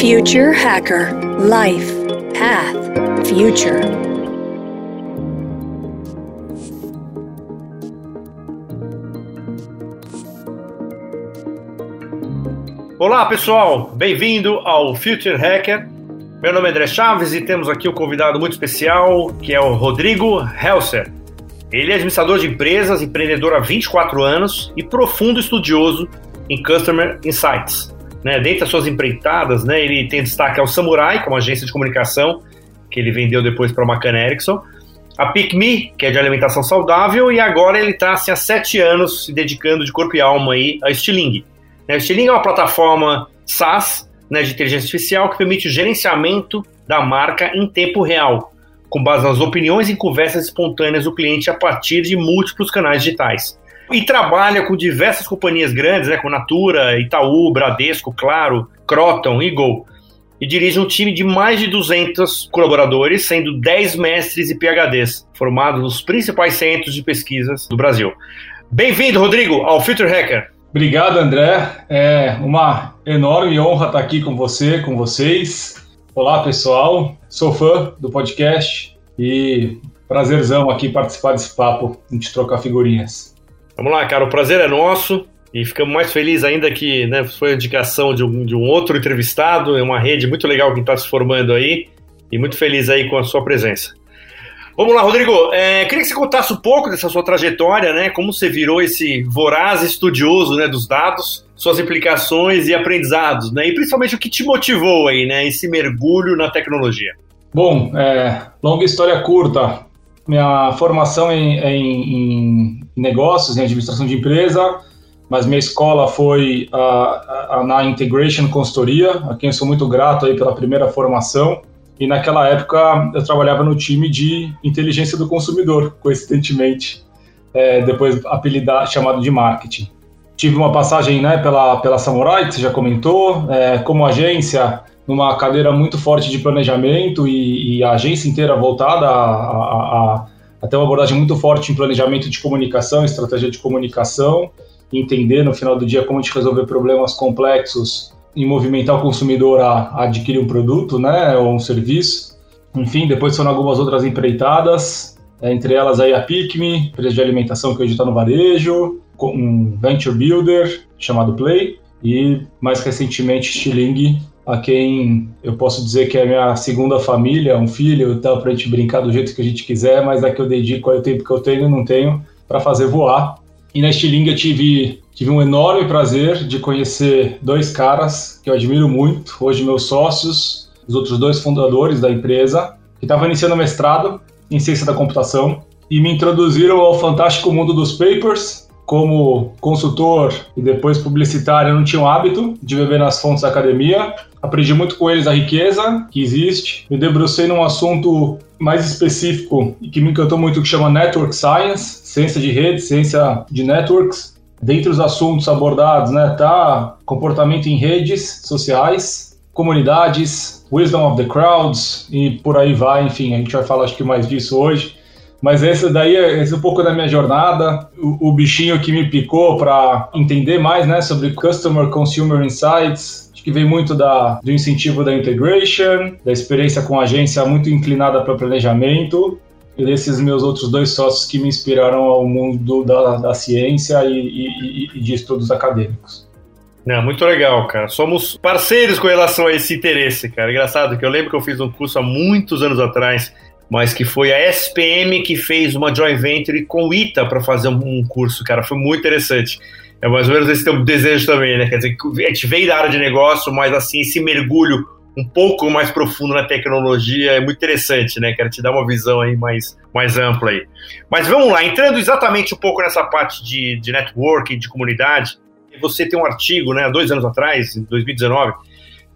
Future Hacker Life Path Future. Olá pessoal, bem-vindo ao Future Hacker. Meu nome é André Chaves e temos aqui um convidado muito especial que é o Rodrigo Helser. Ele é administrador de empresas, empreendedor há 24 anos e profundo estudioso em Customer Insights. Né, dentre as suas empreitadas, né, ele tem destaque ao Samurai, como agência de comunicação, que ele vendeu depois para a Macan Erickson, a PicMe, que é de alimentação saudável, e agora ele está assim, há sete anos se dedicando de corpo e alma aí a Stiling. Né, o Stiling é uma plataforma SaaS né, de inteligência artificial que permite o gerenciamento da marca em tempo real, com base nas opiniões e conversas espontâneas do cliente a partir de múltiplos canais digitais. E trabalha com diversas companhias grandes, né, como Natura, Itaú, Bradesco, Claro, Croton e Gol. E dirige um time de mais de 200 colaboradores, sendo 10 mestres e PhDs, formados nos principais centros de pesquisas do Brasil. Bem-vindo, Rodrigo, ao Future Hacker. Obrigado, André. É uma enorme honra estar aqui com você, com vocês. Olá, pessoal. Sou fã do podcast e prazerzão aqui participar desse papo, a gente trocar figurinhas. Vamos lá, cara, o prazer é nosso e ficamos mais felizes ainda que né, foi a indicação de um, de um outro entrevistado, é uma rede muito legal que está se formando aí e muito feliz aí com a sua presença. Vamos lá, Rodrigo. É, queria que você contasse um pouco dessa sua trajetória, né? Como você virou esse voraz estudioso né, dos dados, suas implicações e aprendizados, né? E principalmente o que te motivou aí, né? Esse mergulho na tecnologia. Bom, é, longa história curta. Minha formação em, em, em negócios, em administração de empresa, mas minha escola foi a, a, na Integration Consultoria, a quem eu sou muito grato aí pela primeira formação. E naquela época eu trabalhava no time de inteligência do consumidor, coincidentemente, é, depois apelidado, chamado de marketing. Tive uma passagem né, pela, pela Samurai, que você já comentou, é, como agência, numa cadeira muito forte de planejamento e, e a agência inteira voltada a, a, a até uma abordagem muito forte em planejamento de comunicação, estratégia de comunicação, entender no final do dia como a gente resolver problemas complexos e movimentar o consumidor a, a adquirir um produto, né, ou um serviço. Enfim, depois foram algumas outras empreitadas, é, entre elas aí a PicMe, empresa de alimentação que hoje está no varejo, um venture builder chamado Play e mais recentemente Stiling, a quem eu posso dizer que é minha segunda família, um filho, tá, para a gente brincar do jeito que a gente quiser, mas a que eu dedico o tempo que eu tenho e não tenho para fazer voar. E na Stiling eu tive, tive um enorme prazer de conhecer dois caras que eu admiro muito, hoje meus sócios, os outros dois fundadores da empresa, que estavam iniciando mestrado em ciência da computação e me introduziram ao fantástico mundo dos papers, como consultor e depois publicitário, eu não tinha o hábito de beber nas fontes da academia. Aprendi muito com eles a riqueza que existe. Me debrucei num assunto mais específico e que me encantou muito, que chama Network Science, ciência de rede, ciência de networks. Dentre os assuntos abordados, né, tá comportamento em redes sociais, comunidades, wisdom of the crowds e por aí vai. Enfim, a gente vai falar acho que mais disso hoje. Mas esse daí é esse é um pouco da minha jornada, o, o bichinho que me picou para entender mais né, sobre Customer Consumer Insights. Que vem muito da, do incentivo da integration, da experiência com a agência muito inclinada para planejamento e desses meus outros dois sócios que me inspiraram ao mundo da, da ciência e, e, e de estudos acadêmicos. Não, muito legal, cara. Somos parceiros com relação a esse interesse, cara. Engraçado que eu lembro que eu fiz um curso há muitos anos atrás mas que foi a SPM que fez uma joint venture com o ITA para fazer um curso, cara, foi muito interessante. É mais ou menos esse teu desejo também, né? Quer dizer, a gente veio da área de negócio, mas assim, esse mergulho um pouco mais profundo na tecnologia é muito interessante, né? Quero te dar uma visão aí mais, mais ampla aí. Mas vamos lá, entrando exatamente um pouco nessa parte de, de network, de comunidade, você tem um artigo, né, dois anos atrás, em 2019,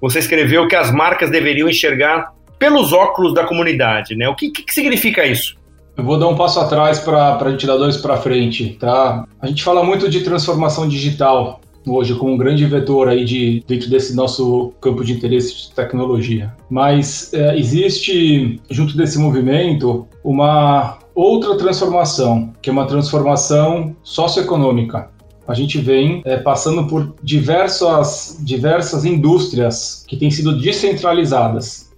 você escreveu que as marcas deveriam enxergar pelos óculos da comunidade, né? O que, que, que significa isso? Eu vou dar um passo atrás para a gente dar dois para frente, tá? A gente fala muito de transformação digital hoje como um grande vetor aí de dentro desse nosso campo de interesse de tecnologia. Mas é, existe junto desse movimento uma outra transformação, que é uma transformação socioeconômica. a gente vem é, passando por diversas, diversas indústrias que têm sido descentralizadas.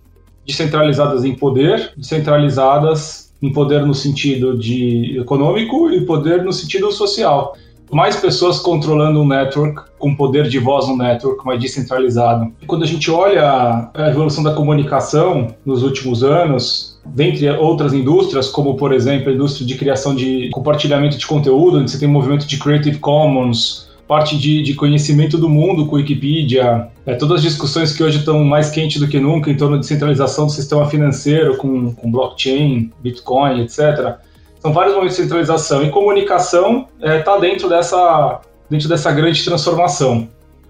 Descentralizadas em poder, descentralizadas em poder no sentido de econômico e poder no sentido social mais pessoas controlando um network, com poder de voz no network mais descentralizado. Quando a gente olha a evolução da comunicação nos últimos anos, dentre outras indústrias, como por exemplo a indústria de criação de compartilhamento de conteúdo, onde você tem um movimento de Creative Commons, parte de, de, conhecimento do mundo com Wikipedia, é, todas as discussões que hoje estão mais quentes do que nunca em torno de centralização do sistema financeiro com, com blockchain, Bitcoin, etc. São vários momentos de centralização e comunicação está é, tá dentro dessa dentro dessa grande transformação.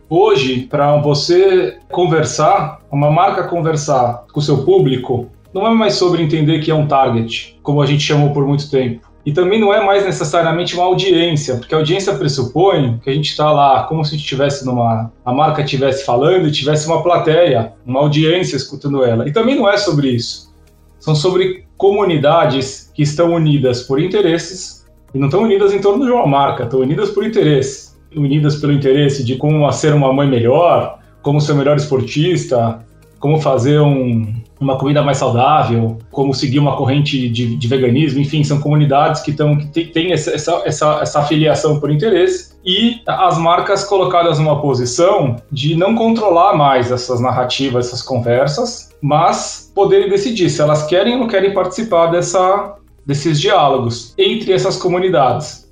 Hoje, para você conversar, uma marca conversar com o seu público, não é mais sobre entender que é um target, como a gente chamou por muito tempo. E também não é mais necessariamente uma audiência, porque a audiência pressupõe que a gente está lá como se estivesse numa. a marca estivesse falando e tivesse uma plateia, uma audiência escutando ela. E também não é sobre isso. São sobre comunidades que estão unidas por interesses e não estão unidas em torno de uma marca, estão unidas por interesse, unidas pelo interesse de como ser uma mãe melhor, como ser o melhor esportista, como fazer um, uma comida mais saudável, como seguir uma corrente de, de veganismo, enfim, são comunidades que, estão que têm essa, essa, essa, essa afiliação por interesse e as marcas colocadas numa posição de não controlar mais essas narrativas, essas conversas, mas poderem decidir se elas querem ou não querem participar dessa, desses diálogos entre essas comunidades.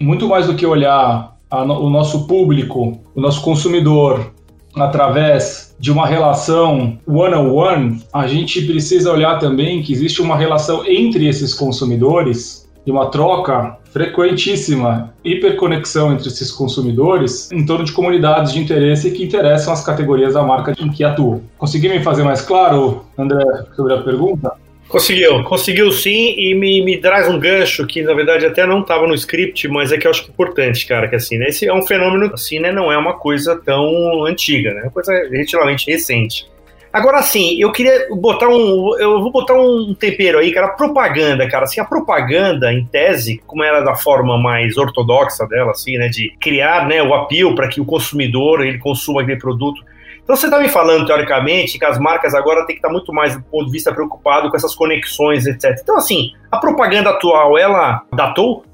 Muito mais do que olhar a, o nosso público, o nosso consumidor, através de uma relação one-on-one, a gente precisa olhar também que existe uma relação entre esses consumidores e uma troca frequentíssima hiperconexão entre esses consumidores em torno de comunidades de interesse que interessam as categorias da marca em que atuam. Consegui me fazer mais claro, André, sobre a pergunta? Conseguiu, conseguiu sim, e me, me traz um gancho que na verdade até não estava no script, mas é que eu acho que é importante, cara, que assim, né, esse é um fenômeno, assim, né, não é uma coisa tão antiga, né, é uma coisa relativamente recente. Agora, sim, eu queria botar um. Eu vou botar um tempero aí, cara, propaganda, cara. Assim, a propaganda, em tese, como era da forma mais ortodoxa dela, assim, né? De criar né, o apelo para que o consumidor ele consuma aquele produto. Então você está me falando, teoricamente, que as marcas agora têm que estar muito mais, do ponto de vista, preocupado com essas conexões, etc. Então, assim, a propaganda atual, ela datou?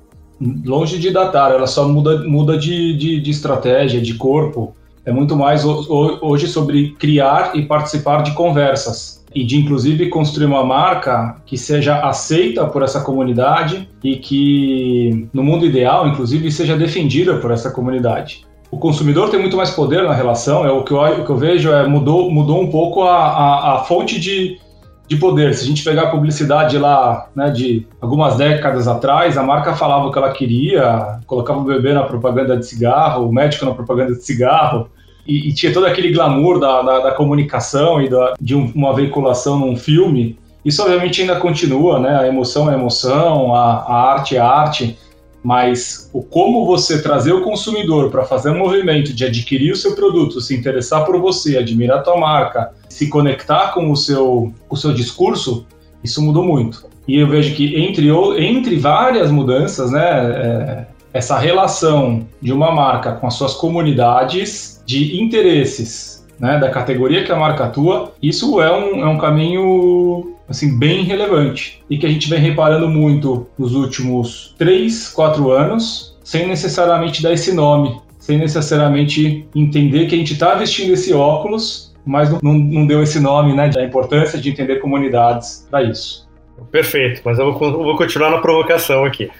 Longe de datar, ela só muda, muda de, de, de estratégia, de corpo é muito mais hoje sobre criar e participar de conversas e de inclusive construir uma marca que seja aceita por essa comunidade e que no mundo ideal inclusive seja defendida por essa comunidade. O consumidor tem muito mais poder na relação, é o que eu, o que eu vejo é mudou, mudou um pouco a, a, a fonte de, de poder. Se a gente pegar a publicidade lá né, de algumas décadas atrás, a marca falava o que ela queria, colocava o bebê na propaganda de cigarro, o médico na propaganda de cigarro, e, e tinha todo aquele glamour da, da, da comunicação e da, de um, uma veiculação num filme. Isso obviamente ainda continua, né? A emoção é emoção, a, a arte é arte, mas o como você trazer o consumidor para fazer um movimento de adquirir o seu produto, se interessar por você, admirar a tua marca, se conectar com o seu, o seu discurso, isso mudou muito. E eu vejo que entre, entre várias mudanças, né, é, essa relação de uma marca com as suas comunidades de interesses, né, da categoria que a marca atua, isso é um, é um caminho assim bem relevante e que a gente vem reparando muito nos últimos 3, 4 anos, sem necessariamente dar esse nome, sem necessariamente entender que a gente está vestindo esse óculos, mas não, não, deu esse nome, né, da importância de entender comunidades para isso. Perfeito, mas eu vou, vou continuar na provocação aqui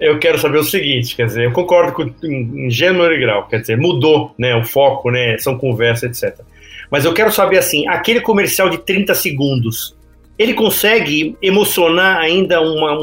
eu quero saber o seguinte, quer dizer, eu concordo com, em, gênero e grau, quer dizer, mudou, né, o foco, né, são conversas, etc. Mas eu quero saber, assim, aquele comercial de 30 segundos, ele consegue emocionar ainda uma,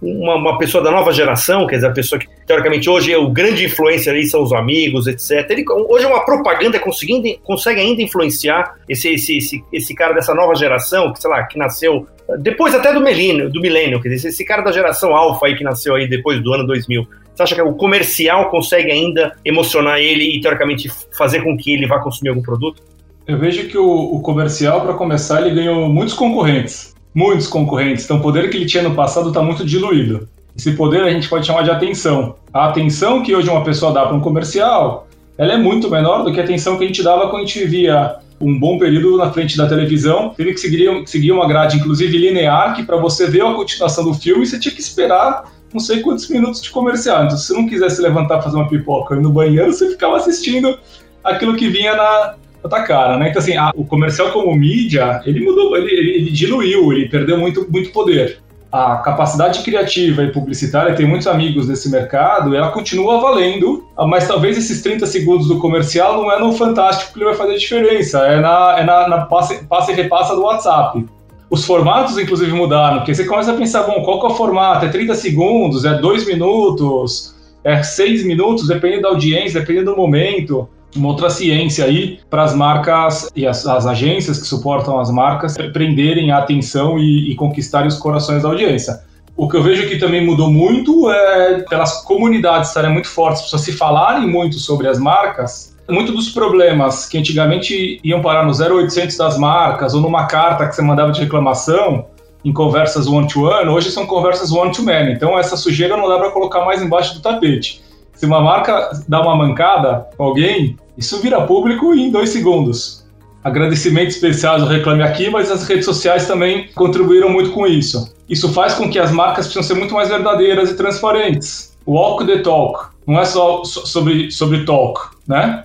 uma, uma, pessoa da nova geração, quer dizer, a pessoa que, teoricamente, hoje é o grande influencer são os amigos, etc. Ele, hoje é uma propaganda conseguindo, consegue ainda influenciar esse, esse, esse, esse cara dessa nova geração, que, sei lá, que nasceu depois até do milênio, do milênio, quer dizer, esse cara da geração alfa aí que nasceu aí depois do ano 2000, você acha que o comercial consegue ainda emocionar ele e, teoricamente, fazer com que ele vá consumir algum produto? Eu vejo que o, o comercial, para começar, ele ganhou muitos concorrentes. Muitos concorrentes. Então, o poder que ele tinha no passado está muito diluído. Esse poder a gente pode chamar de atenção. A atenção que hoje uma pessoa dá para um comercial, ela é muito menor do que a atenção que a gente dava quando a gente via um bom período na frente da televisão. Teve que seguir, seguir uma grade, inclusive linear, que para você ver a continuação do filme, você tinha que esperar não sei quantos minutos de comercial. Então, se você não quisesse levantar fazer uma pipoca no banheiro, você ficava assistindo aquilo que vinha na, tua cara, né? Então, assim, a, o comercial como mídia, ele mudou, ele, ele, diluiu, ele perdeu muito, muito poder a capacidade criativa e publicitária, tem muitos amigos nesse mercado, ela continua valendo, mas talvez esses 30 segundos do comercial não é no fantástico que ele vai fazer diferença, é na, é na, na passe, passe e repassa do WhatsApp. Os formatos, inclusive, mudaram, porque você começa a pensar, bom, qual que é o formato? É 30 segundos, é 2 minutos, é 6 minutos, dependendo da audiência, dependendo do momento uma outra ciência aí para as marcas e as, as, agências que suportam as marcas prenderem a atenção e, e conquistarem os corações da audiência. O que eu vejo que também mudou muito é pelas comunidades estarem muito fortes, pessoas se falarem muito sobre as marcas. Muitos dos problemas que antigamente iam parar no 0800 das marcas ou numa carta que você mandava de reclamação em conversas one-to-one, -one, hoje são conversas one-to-many. Então essa sujeira não dá para colocar mais embaixo do tapete. Se uma marca dá uma mancada com alguém, isso vira público em dois segundos. Agradecimento especial ao Reclame Aqui, mas as redes sociais também contribuíram muito com isso. Isso faz com que as marcas precisam ser muito mais verdadeiras e transparentes. Walk the talk. Não é só sobre, sobre talk, né?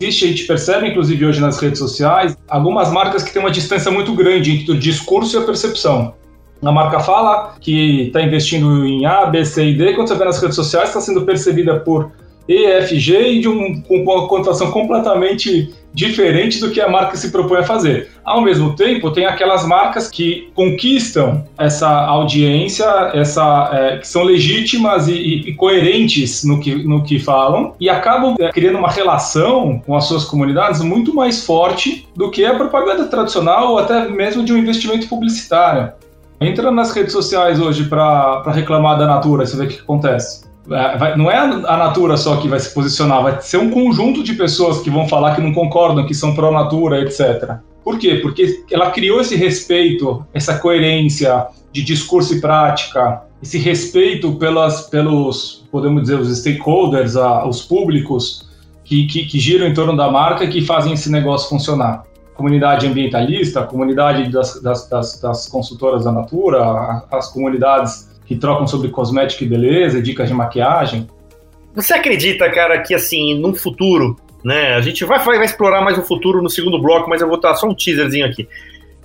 Existe, a gente percebe, inclusive hoje nas redes sociais, algumas marcas que têm uma distância muito grande entre o discurso e a percepção. A marca fala que está investindo em A, B, C e D, quando você vê nas redes sociais, está sendo percebida por E, F, G e de um, com uma conotação completamente diferente do que a marca se propõe a fazer. Ao mesmo tempo, tem aquelas marcas que conquistam essa audiência, essa, é, que são legítimas e, e, coerentes no que, no que falam e acabam é, criando uma relação com as suas comunidades muito mais forte do que a propaganda tradicional ou até mesmo de um investimento publicitário. Entra nas redes sociais hoje para reclamar da Natura, você vê o que acontece. É, vai, não é a Natura só que vai se posicionar, vai ser um conjunto de pessoas que vão falar que não concordam, que são pró-Natura, etc. Por quê? Porque ela criou esse respeito, essa coerência de discurso e prática, esse respeito pelas, pelos, podemos dizer, os stakeholders, a, os públicos que, que, que giram em torno da marca e que fazem esse negócio funcionar comunidade ambientalista, comunidade das, das, das, das consultoras da Natura, as comunidades que trocam sobre cosmética e beleza, dicas de maquiagem. Você acredita, cara, que assim, num futuro, né? A gente vai, vai explorar mais o futuro no segundo bloco, mas eu vou dar só um teaserzinho aqui.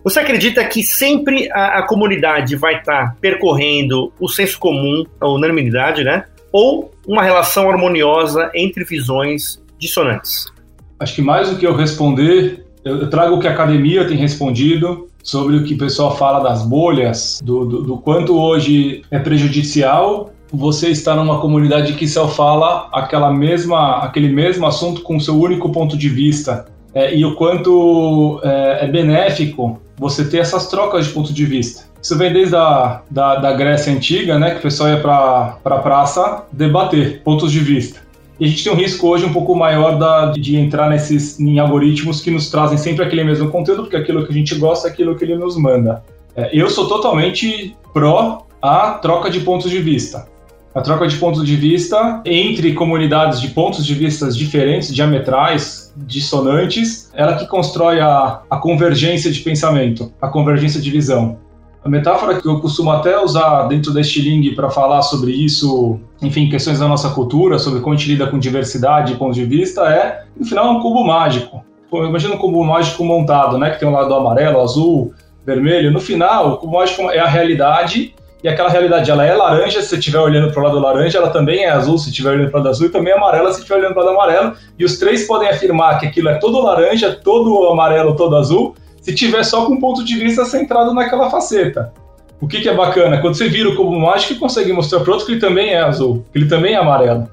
Você acredita que sempre a, a comunidade vai estar tá percorrendo o senso comum, a unanimidade, né? Ou uma relação harmoniosa entre visões dissonantes? Acho que mais do que eu responder, eu, trago o que a academia tem respondido sobre o que o pessoal fala das bolhas, do, do, do quanto hoje é prejudicial você estar numa comunidade que só fala aquela mesma, aquele mesmo assunto com seu único ponto de vista. É, e o quanto é, é, benéfico você ter essas trocas de ponto de vista. Isso vem desde a da, da Grécia Antiga, né, que o pessoal ia para a praça debater pontos de vista. E a gente tem um risco hoje um pouco maior da, de entrar nesses em algoritmos que nos trazem sempre aquele mesmo conteúdo, porque aquilo que a gente gosta é aquilo que ele nos manda. É, eu sou totalmente pró a troca de pontos de vista. A troca de pontos de vista entre comunidades de pontos de vista diferentes, diametrais, dissonantes, ela que constrói a, a convergência de pensamento, a convergência de visão. A metáfora que eu costumo até usar dentro da Stiling para falar sobre isso, enfim, questões da nossa cultura, sobre como a gente lida com diversidade e pontos de vista, é, no final, um cubo mágico. Imagina um cubo mágico montado, né, que tem um lado amarelo, azul, vermelho. No final, o cubo mágico é a realidade e aquela realidade ela é laranja se você estiver olhando para o lado laranja, ela também é azul se estiver olhando para o lado azul e também é amarela se estiver olhando para o lado amarelo. E os três podem afirmar que aquilo é todo laranja, todo amarelo, todo azul, se tiver só com um ponto de vista centrado naquela faceta. O que, que é bacana? Quando você vira o cubo mágico, consegue mostrar para outro que ele também é azul, que ele também é amarelo.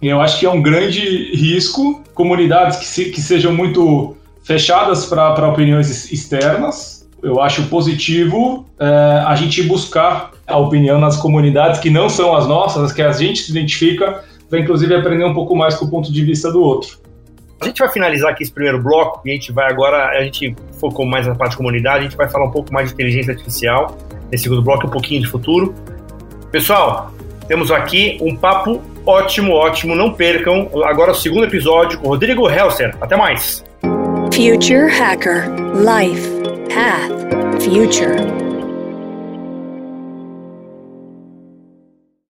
E eu acho que é um grande risco comunidades que, se, que sejam muito fechadas para opiniões externas. Eu acho positivo é, a gente buscar a opinião nas comunidades que não são as nossas, que a gente se identifica, para inclusive aprender um pouco mais com o ponto de vista do outro. A gente vai finalizar aqui esse primeiro bloco e a gente vai agora, a gente focou mais na parte de comunidade, a gente vai falar um pouco mais de inteligência artificial nesse segundo bloco, um pouquinho de futuro. Pessoal, temos aqui um papo ótimo, ótimo, não percam. Agora o segundo episódio com Rodrigo Helser. Até mais. Future Hacker Life Path Future